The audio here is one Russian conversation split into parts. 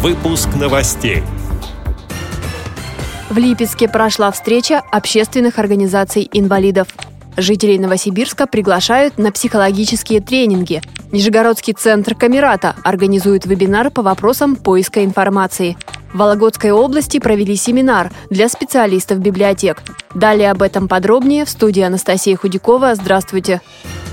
Выпуск новостей. В Липецке прошла встреча общественных организаций инвалидов. Жителей Новосибирска приглашают на психологические тренинги. Нижегородский центр Камерата организует вебинар по вопросам поиска информации. В Вологодской области провели семинар для специалистов библиотек. Далее об этом подробнее в студии Анастасия Худякова. Здравствуйте. Здравствуйте.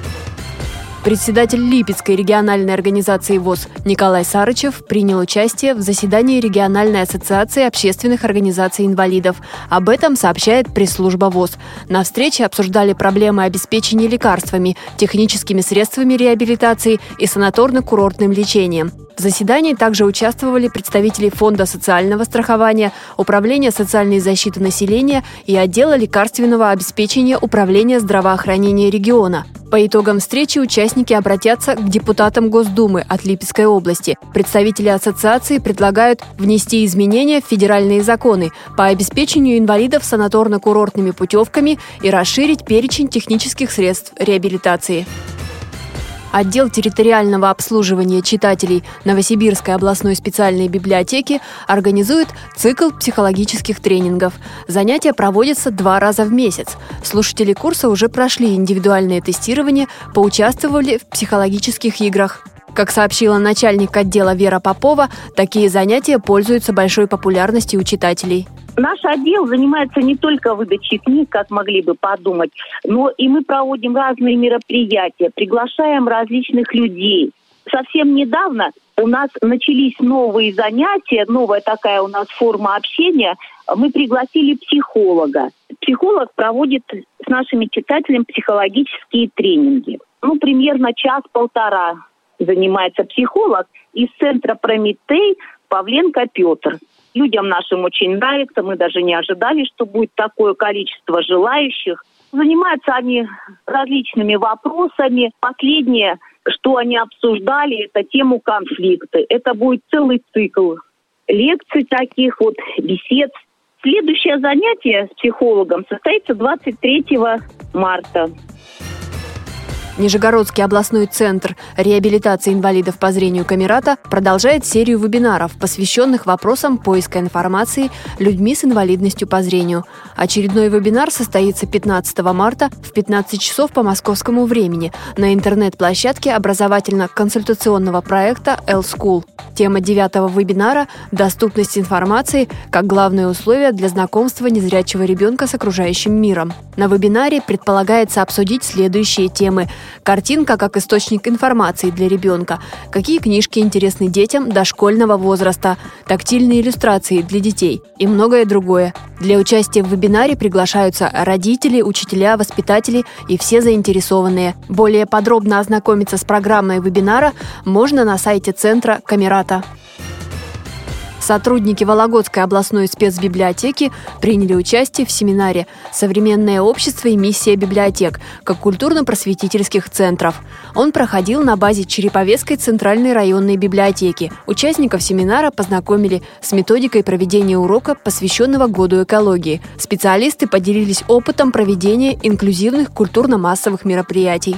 Председатель Липецкой региональной организации ВОЗ Николай Сарычев принял участие в заседании региональной ассоциации общественных организаций инвалидов. Об этом сообщает пресс-служба ВОЗ. На встрече обсуждали проблемы обеспечения лекарствами, техническими средствами реабилитации и санаторно-курортным лечением. В заседании также участвовали представители Фонда социального страхования, Управления социальной защиты населения и отдела лекарственного обеспечения Управления здравоохранения региона. По итогам встречи участники обратятся к депутатам Госдумы от Липецкой области. Представители ассоциации предлагают внести изменения в федеральные законы по обеспечению инвалидов санаторно-курортными путевками и расширить перечень технических средств реабилитации. Отдел территориального обслуживания читателей Новосибирской областной специальной библиотеки организует цикл психологических тренингов. Занятия проводятся два раза в месяц. Слушатели курса уже прошли индивидуальное тестирование, поучаствовали в психологических играх. Как сообщила начальник отдела Вера Попова, такие занятия пользуются большой популярностью у читателей. Наш отдел занимается не только выдачей книг, как могли бы подумать, но и мы проводим разные мероприятия, приглашаем различных людей. Совсем недавно у нас начались новые занятия, новая такая у нас форма общения. Мы пригласили психолога. Психолог проводит с нашими читателями психологические тренинги. Ну, примерно час-полтора занимается психолог из центра «Прометей» Павленко Петр. Людям нашим очень нравится, мы даже не ожидали, что будет такое количество желающих. Занимаются они различными вопросами. Последнее, что они обсуждали, это тему конфликта. Это будет целый цикл лекций таких вот, бесед. Следующее занятие с психологом состоится 23 марта. Нижегородский областной центр реабилитации инвалидов по зрению Камерата продолжает серию вебинаров, посвященных вопросам поиска информации людьми с инвалидностью по зрению. Очередной вебинар состоится 15 марта в 15 часов по московскому времени на интернет-площадке образовательно-консультационного проекта L-School. Тема девятого вебинара – доступность информации как главное условие для знакомства незрячего ребенка с окружающим миром. На вебинаре предполагается обсудить следующие темы – Картинка как источник информации для ребенка. Какие книжки интересны детям дошкольного возраста. Тактильные иллюстрации для детей. И многое другое. Для участия в вебинаре приглашаются родители, учителя, воспитатели и все заинтересованные. Более подробно ознакомиться с программой вебинара можно на сайте центра Камерата. Сотрудники Вологодской областной спецбиблиотеки приняли участие в семинаре «Современное общество и миссия библиотек» как культурно-просветительских центров. Он проходил на базе Череповецкой центральной районной библиотеки. Участников семинара познакомили с методикой проведения урока, посвященного году экологии. Специалисты поделились опытом проведения инклюзивных культурно-массовых мероприятий.